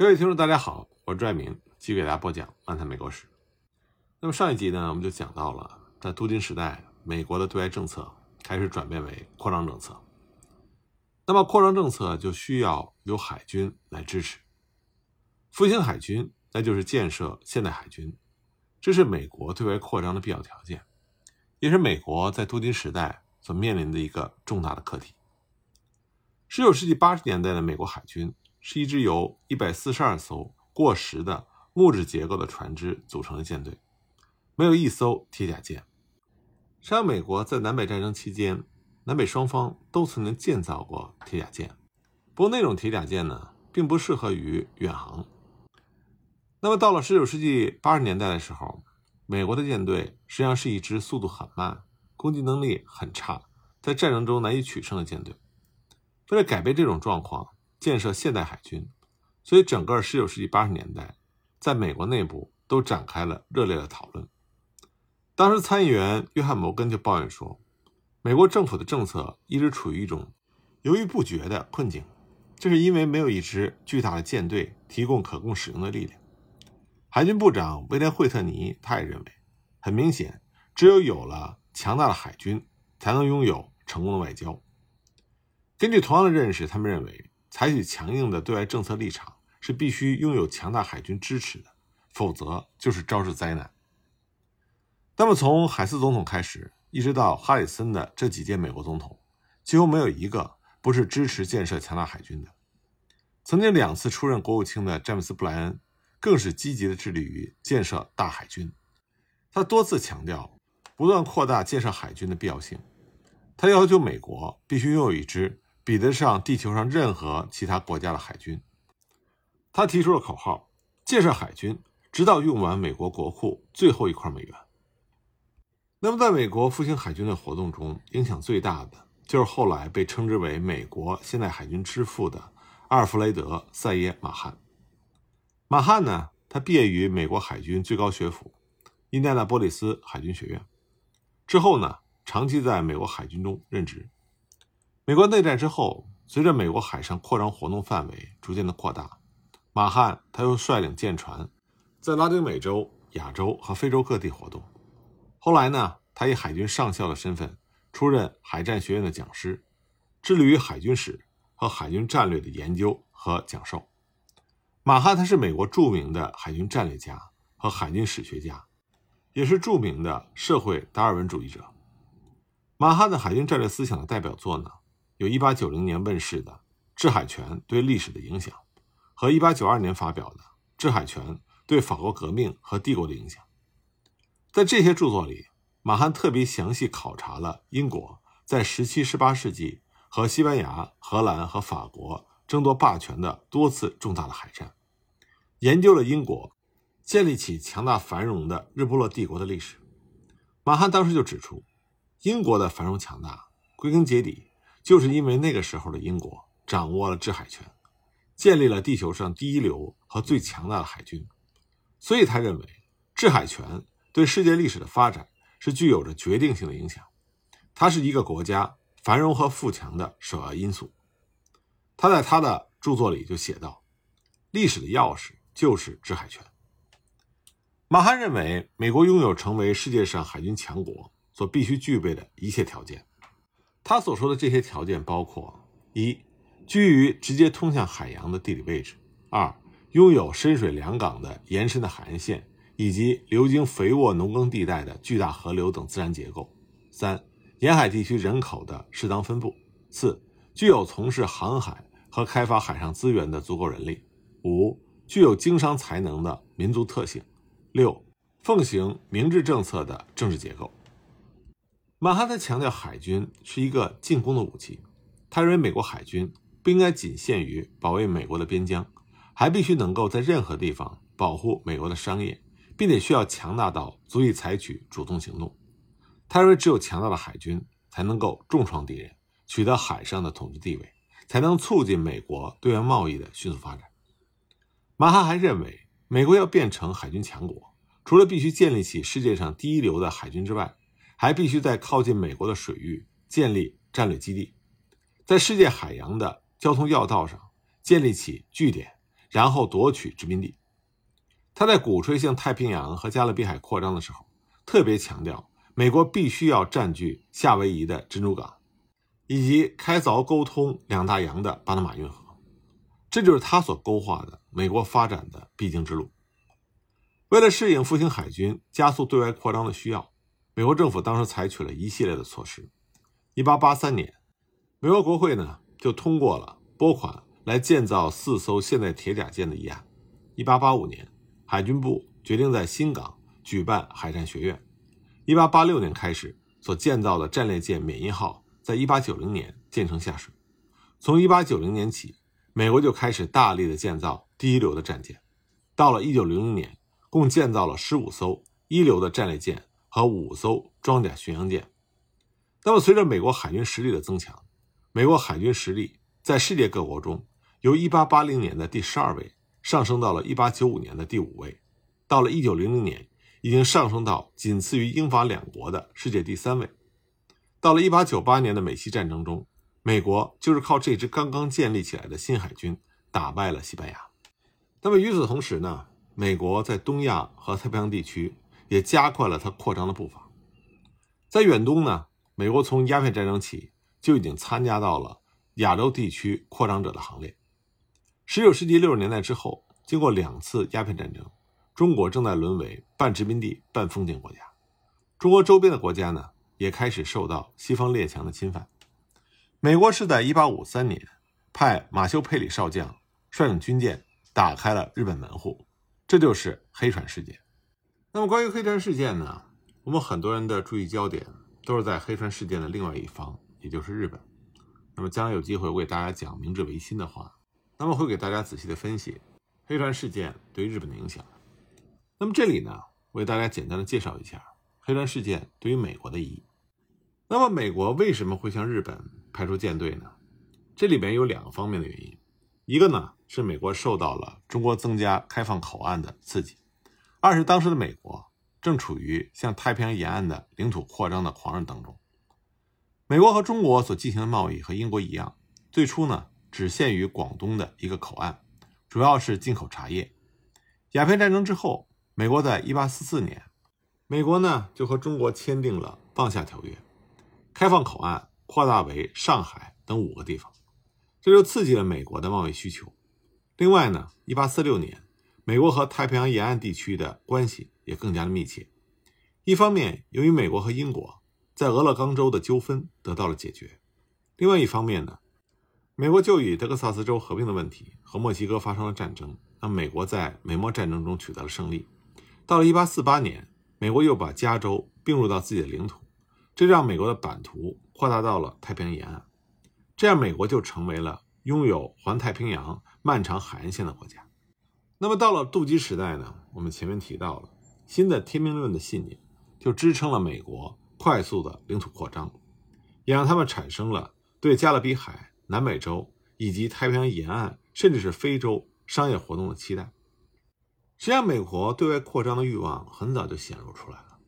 各位听众，大家好，我是拽明，继续给大家播讲《漫谈美国史》。那么上一集呢，我们就讲到了，在镀金时代，美国的对外政策开始转变为扩张政策。那么扩张政策就需要有海军来支持，复兴海军，那就是建设现代海军，这是美国对外扩张的必要条件，也是美国在镀金时代所面临的一个重大的课题。十九世纪八十年代的美国海军是一支由一百四十二艘过时的木质结构的船只组成的舰队，没有一艘铁甲舰。实际上，美国在南北战争期间，南北双方都曾经建造过铁甲舰，不过那种铁甲舰呢，并不适合于远航。那么到了十九世纪八十年代的时候，美国的舰队实际上是一支速度很慢、攻击能力很差、在战争中难以取胜的舰队。为了改变这种状况，建设现代海军，所以整个十九世纪八十年代，在美国内部都展开了热烈的讨论。当时参议员约翰·摩根就抱怨说，美国政府的政策一直处于一种犹豫不决的困境，这是因为没有一支巨大的舰队提供可供使用的力量。海军部长威廉·惠特尼他也认为，很明显，只有有了强大的海军，才能拥有成功的外交。根据同样的认识，他们认为采取强硬的对外政策立场是必须拥有强大海军支持的，否则就是招致灾难。那么，从海斯总统开始，一直到哈里森的这几届美国总统，几乎没有一个不是支持建设强大海军的。曾经两次出任国务卿的詹姆斯·布莱恩，更是积极的致力于建设大海军。他多次强调不断扩大建设海军的必要性。他要求美国必须拥有一支。比得上地球上任何其他国家的海军。他提出了口号：建设海军，直到用完美国国库最后一块美元。那么，在美国复兴海军的活动中，影响最大的就是后来被称之为美国现代海军之父的阿尔弗雷德·塞耶·马汉。马汉呢，他毕业于美国海军最高学府印第安纳波利斯海军学院，之后呢，长期在美国海军中任职。美国内战之后，随着美国海上扩张活动范围逐渐的扩大，马汉他又率领舰船在拉丁美洲、亚洲和非洲各地活动。后来呢，他以海军上校的身份出任海战学院的讲师，致力于海军史和海军战略的研究和讲授。马汉他是美国著名的海军战略家和海军史学家，也是著名的社会达尔文主义者。马汉的海军战略思想的代表作呢？有1890年问世的《制海权对历史的影响》，和1892年发表的《制海权对法国革命和帝国的影响》。在这些著作里，马汉特别详细考察了英国在17、18世纪和西班牙、荷兰和法国争夺霸权的多次重大的海战，研究了英国建立起强大繁荣的日不落帝国的历史。马汉当时就指出，英国的繁荣强大，归根结底。就是因为那个时候的英国掌握了制海权，建立了地球上第一流和最强大的海军，所以他认为制海权对世界历史的发展是具有着决定性的影响，它是一个国家繁荣和富强的首要因素。他在他的著作里就写道：“历史的钥匙就是制海权。”马汉认为，美国拥有成为世界上海军强国所必须具备的一切条件。他所说的这些条件包括：一、居于直接通向海洋的地理位置；二、拥有深水良港的延伸的海岸线，以及流经肥沃农耕地带的巨大河流等自然结构；三、沿海地区人口的适当分布；四、具有从事航海和开发海上资源的足够人力；五、具有经商才能的民族特性；六、奉行明智政策的政治结构。马哈特强调，海军是一个进攻的武器。他认为，美国海军不应该仅限于保卫美国的边疆，还必须能够在任何地方保护美国的商业，并且需要强大到足以采取主动行动。他认为，只有强大的海军才能够重创敌人，取得海上的统治地位，才能促进美国对外贸易的迅速发展。马哈还认为，美国要变成海军强国，除了必须建立起世界上第一流的海军之外，还必须在靠近美国的水域建立战略基地，在世界海洋的交通要道上建立起据点，然后夺取殖民地。他在鼓吹向太平洋和加勒比海扩张的时候，特别强调美国必须要占据夏威夷的珍珠港，以及开凿沟通两大洋的巴拿马运河。这就是他所勾画的美国发展的必经之路。为了适应复兴海军、加速对外扩张的需要，美国政府当时采取了一系列的措施。1883年，美国国会呢就通过了拨款来建造四艘现代铁甲舰的议案。1885年，海军部决定在新港举办海战学院。1886年开始所建造的战列舰“缅因号”在1890年建成下水。从1890年起，美国就开始大力的建造第一流的战舰。到了1900年，共建造了十五艘一流的战列舰和五艘装甲巡洋舰。那么，随着美国海军实力的增强，美国海军实力在世界各国中由1880年的第十二位上升到了1895年的第五位，到了1900年已经上升到仅次于英法两国的世界第三位。到了1898年的美西战争中，美国就是靠这支刚刚建立起来的新海军打败了西班牙。那么与此同时呢，美国在东亚和太平洋地区也加快了它扩张的步伐。在远东呢。美国从鸦片战争起就已经参加到了亚洲地区扩张者的行列。19世纪60年代之后，经过两次鸦片战争，中国正在沦为半殖民地半封建国家。中国周边的国家呢，也开始受到西方列强的侵犯。美国是在1853年派马修·佩里少将率领军舰打开了日本门户，这就是黑船事件。那么关于黑船事件呢，我们很多人的注意焦点。都是在黑船事件的另外一方，也就是日本。那么将来有机会我给大家讲明治维新的话，那么会给大家仔细的分析黑船事件对日本的影响。那么这里呢，为大家简单的介绍一下黑船事件对于美国的意义。那么美国为什么会向日本派出舰队呢？这里边有两个方面的原因，一个呢是美国受到了中国增加开放口岸的刺激，二是当时的美国。正处于向太平洋沿岸的领土扩张的狂热当中。美国和中国所进行的贸易和英国一样，最初呢只限于广东的一个口岸，主要是进口茶叶。鸦片战争之后，美国在1844年，美国呢就和中国签订了放下条约，开放口岸扩大为上海等五个地方，这就刺激了美国的贸易需求。另外呢，1846年，美国和太平洋沿岸地区的关系。也更加的密切。一方面，由于美国和英国在俄勒冈州的纠纷得到了解决；另外一方面呢，美国就与德克萨斯州合并的问题和墨西哥发生了战争，让美国在美墨战争中取得了胜利。到了1848年，美国又把加州并入到自己的领土，这让美国的版图扩大到了太平洋沿岸。这样，美国就成为了拥有环太平洋漫长海岸线的国家。那么，到了杜基时代呢？我们前面提到了。新的天命论的信念，就支撑了美国快速的领土扩张，也让他们产生了对加勒比海、南美洲以及太平洋沿岸，甚至是非洲商业活动的期待。实际上，美国对外扩张的欲望很早就显露出来了。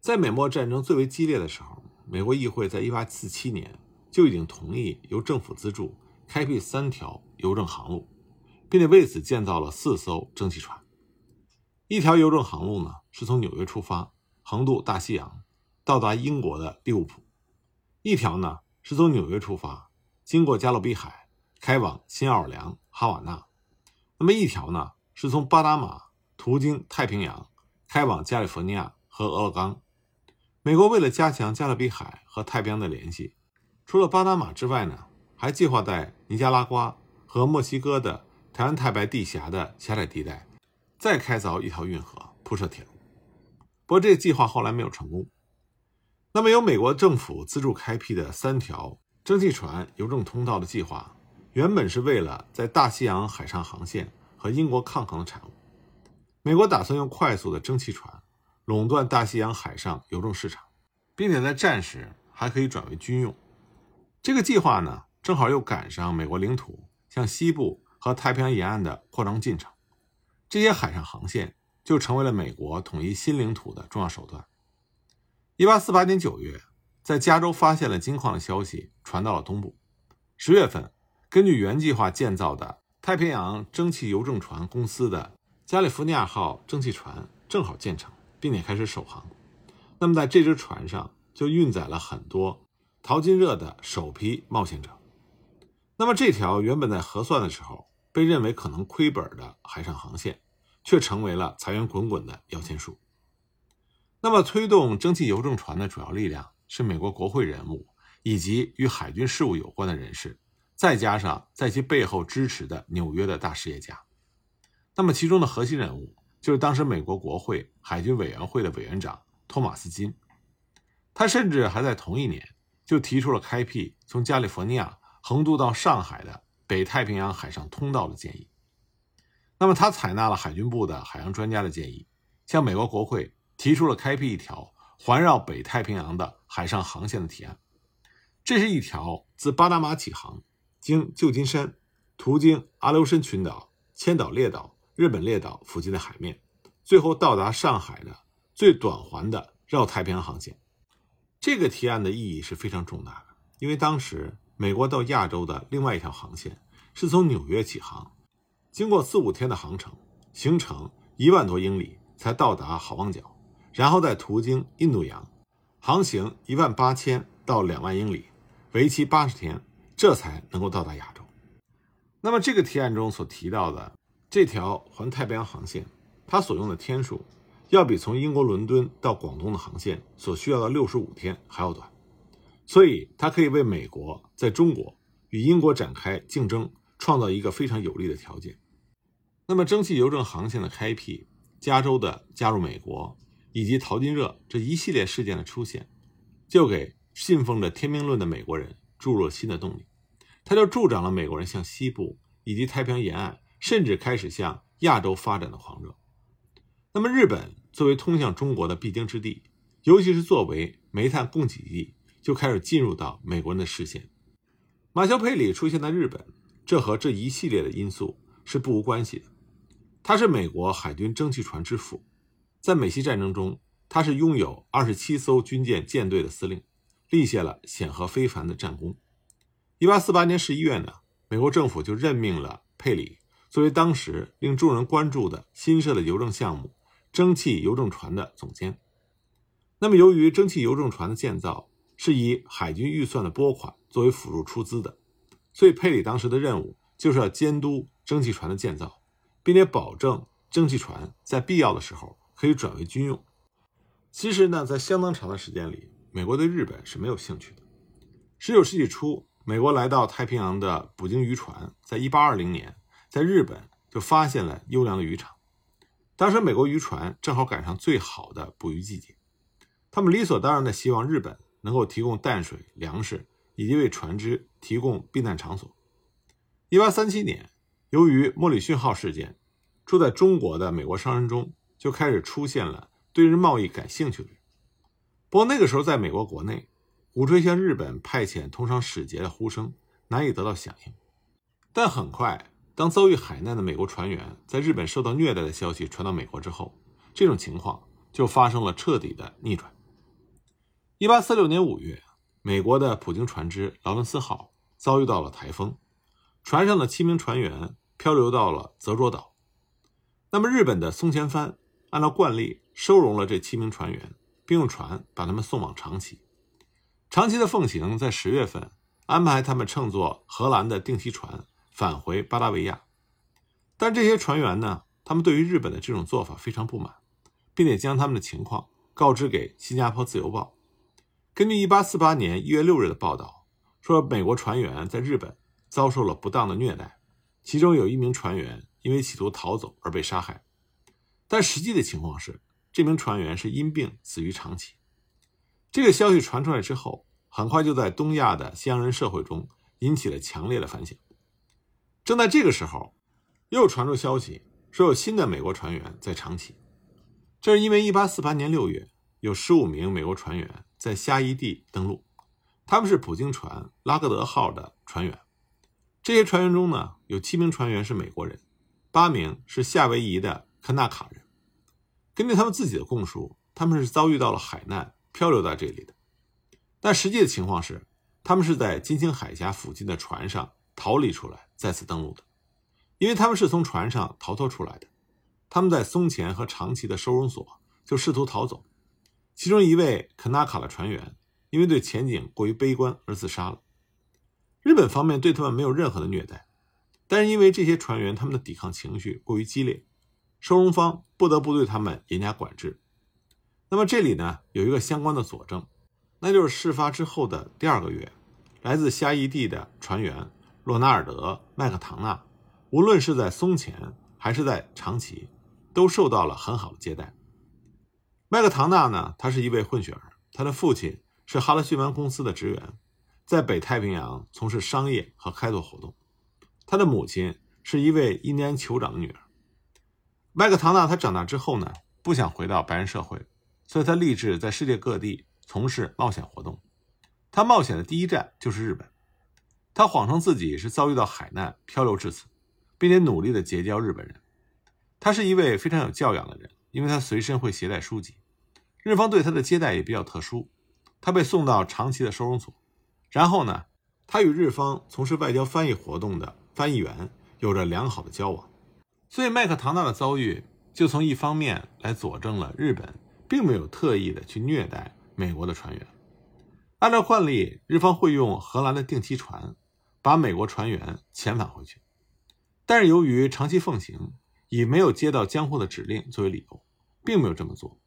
在美墨战争最为激烈的时候，美国议会在1847年就已经同意由政府资助开辟三条邮政航路，并且为此建造了四艘蒸汽船。一条邮政航路呢，是从纽约出发，横渡大西洋，到达英国的利物浦；一条呢，是从纽约出发，经过加勒比海，开往新奥尔良、哈瓦那；那么一条呢，是从巴拿马途经太平洋，开往加利福尼亚和俄勒冈。美国为了加强加勒比海和太平洋的联系，除了巴拿马之外呢，还计划在尼加拉瓜和墨西哥的台湾太白地峡的狭窄地带。再开凿一条运河，铺设铁路。不过，这个计划后来没有成功。那么，由美国政府资助开辟的三条蒸汽船邮政通道的计划，原本是为了在大西洋海上航线和英国抗衡的产物。美国打算用快速的蒸汽船垄断大西洋海上邮政市场，并且在战时还可以转为军用。这个计划呢，正好又赶上美国领土向西部和太平洋沿岸的扩张进程。这些海上航线就成为了美国统一新领土的重要手段。一八四八年九月，在加州发现了金矿的消息传到了东部。十月份，根据原计划建造的太平洋蒸汽邮政船公司的加利福尼亚号蒸汽船正好建成，并且开始首航。那么在这只船上就运载了很多淘金热的首批冒险者。那么这条原本在核算的时候被认为可能亏本的海上航线，却成为了财源滚滚的摇钱树。那么推动蒸汽邮政船的主要力量是美国国会人物以及与海军事务有关的人士。再加上在其背后支持的纽约的大实业家，那么其中的核心人物就是当时美国国会海军委员会的委员长托马斯金。他甚至还在同一年就提出了开辟从加利福尼亚横渡到上海的北太平洋海上通道的建议。那么他采纳了海军部的海洋专家的建议，向美国国会提出了开辟一条环绕北太平洋的海上航线的提案。这是一条自巴拿马起航。经旧金山，途经阿留申群岛、千岛列岛、日本列岛附近的海面，最后到达上海的最短环的绕太平洋航线。这个提案的意义是非常重大的，因为当时美国到亚洲的另外一条航线是从纽约起航，经过四五天的航程，行程一万多英里才到达好望角，然后再途经印度洋，航行一万八千到两万英里，为期八十天。这才能够到达亚洲。那么，这个提案中所提到的这条环太平洋航线，它所用的天数，要比从英国伦敦到广东的航线所需要的六十五天还要短，所以它可以为美国在中国与英国展开竞争创造一个非常有利的条件。那么，蒸汽邮政航线的开辟、加州的加入美国以及淘金热这一系列事件的出现，就给信奉着天命论的美国人注入了新的动力。它就助长了美国人向西部以及太平洋沿岸，甚至开始向亚洲发展的狂热。那么，日本作为通向中国的必经之地，尤其是作为煤炭供给地，就开始进入到美国人的视线。马修·佩里出现在日本，这和这一系列的因素是不无关系的。他是美国海军蒸汽船之父，在美西战争中，他是拥有二十七艘军舰舰队的司令，立下了显赫非凡的战功。一八四八年十一月呢，美国政府就任命了佩里作为当时令众人关注的新设的邮政项目——蒸汽邮政船的总监。那么，由于蒸汽邮政船的建造是以海军预算的拨款作为辅助出资的，所以佩里当时的任务就是要监督蒸汽船的建造，并且保证蒸汽船在必要的时候可以转为军用。其实呢，在相当长的时间里，美国对日本是没有兴趣的。十九世纪初。美国来到太平洋的捕鲸渔船，在1820年在日本就发现了优良的渔场。当时美国渔船正好赶上最好的捕鱼季节，他们理所当然的希望日本能够提供淡水、粮食以及为船只提供避难场所。1837年，由于莫里逊号事件，住在中国的美国商人中就开始出现了对日贸易感兴趣的人。不过那个时候，在美国国内。鼓吹向日本派遣通商使节的呼声难以得到响应，但很快，当遭遇海难的美国船员在日本受到虐待的消息传到美国之后，这种情况就发生了彻底的逆转。一八四六年五月，美国的普京船只劳伦斯号遭遇到了台风，船上的七名船员漂流到了泽卓岛。那么，日本的松前藩按照惯例收容了这七名船员，并用船把他们送往长崎。长崎的奉行在十月份安排他们乘坐荷兰的定期船返回巴拉维亚，但这些船员呢，他们对于日本的这种做法非常不满，并且将他们的情况告知给新加坡自由报。根据1848年1月6日的报道，说美国船员在日本遭受了不当的虐待，其中有一名船员因为企图逃走而被杀害，但实际的情况是，这名船员是因病死于长崎。这个消息传出来之后，很快就在东亚的西洋人社会中引起了强烈的反响。正在这个时候，又传出消息说有新的美国船员在长崎。这是因为1848年6月，有15名美国船员在夏伊地登陆，他们是普京船拉格德号的船员。这些船员中呢，有七名船员是美国人，八名是夏威夷的肯纳卡人。根据他们自己的供述，他们是遭遇到了海难。漂流到这里的，但实际的情况是，他们是在金星海峡附近的船上逃离出来，再次登陆的。因为他们是从船上逃脱出来的。他们在松前和长崎的收容所就试图逃走，其中一位肯纳卡的船员因为对前景过于悲观而自杀了。日本方面对他们没有任何的虐待，但是因为这些船员他们的抵抗情绪过于激烈，收容方不得不对他们严加管制。那么这里呢有一个相关的佐证，那就是事发之后的第二个月，来自虾夷地的船员洛纳尔德·麦克唐纳，无论是在松前还是在长崎。都受到了很好的接待。麦克唐纳呢，他是一位混血儿，他的父亲是哈勒逊湾公司的职员，在北太平洋从事商业和开拓活动。他的母亲是一位印第安酋长的女儿。麦克唐纳他长大之后呢，不想回到白人社会，所以他立志在世界各地从事冒险活动。他冒险的第一站就是日本。他谎称自己是遭遇到海难漂流至此，并且努力的结交日本人。他是一位非常有教养的人，因为他随身会携带书籍。日方对他的接待也比较特殊，他被送到长崎的收容所，然后呢，他与日方从事外交翻译活动的翻译员有着良好的交往。所以麦克唐纳的遭遇就从一方面来佐证了日本并没有特意的去虐待美国的船员。按照惯例，日方会用荷兰的定期船把美国船员遣返回去，但是由于长期奉行。以没有接到江户的指令作为理由，并没有这么做。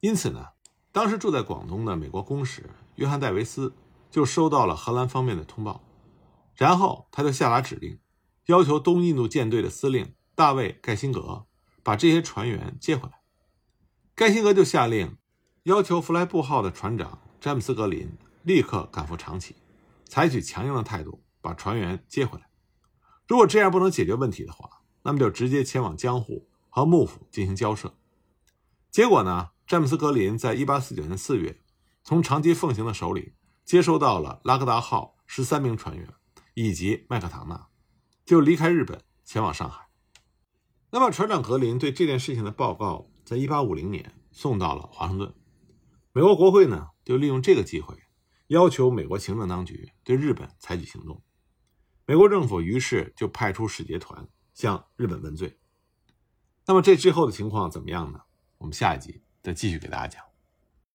因此呢，当时住在广东的美国公使约翰·戴维斯就收到了荷兰方面的通报，然后他就下达指令，要求东印度舰队的司令大卫·盖辛格把这些船员接回来。盖辛格就下令，要求弗莱布号的船长詹姆斯·格林立刻赶赴长崎，采取强硬的态度把船员接回来。如果这样不能解决问题的话，那么就直接前往江户和幕府进行交涉。结果呢，詹姆斯·格林在1849年4月从长期奉行的手里接收到了拉格达号十三名船员以及麦克唐纳，就离开日本前往上海。那么船长格林对这件事情的报告在1850年送到了华盛顿，美国国会呢就利用这个机会要求美国行政当局对日本采取行动。美国政府于是就派出使节团。向日本问罪。那么这之后的情况怎么样呢？我们下一集再继续给大家讲。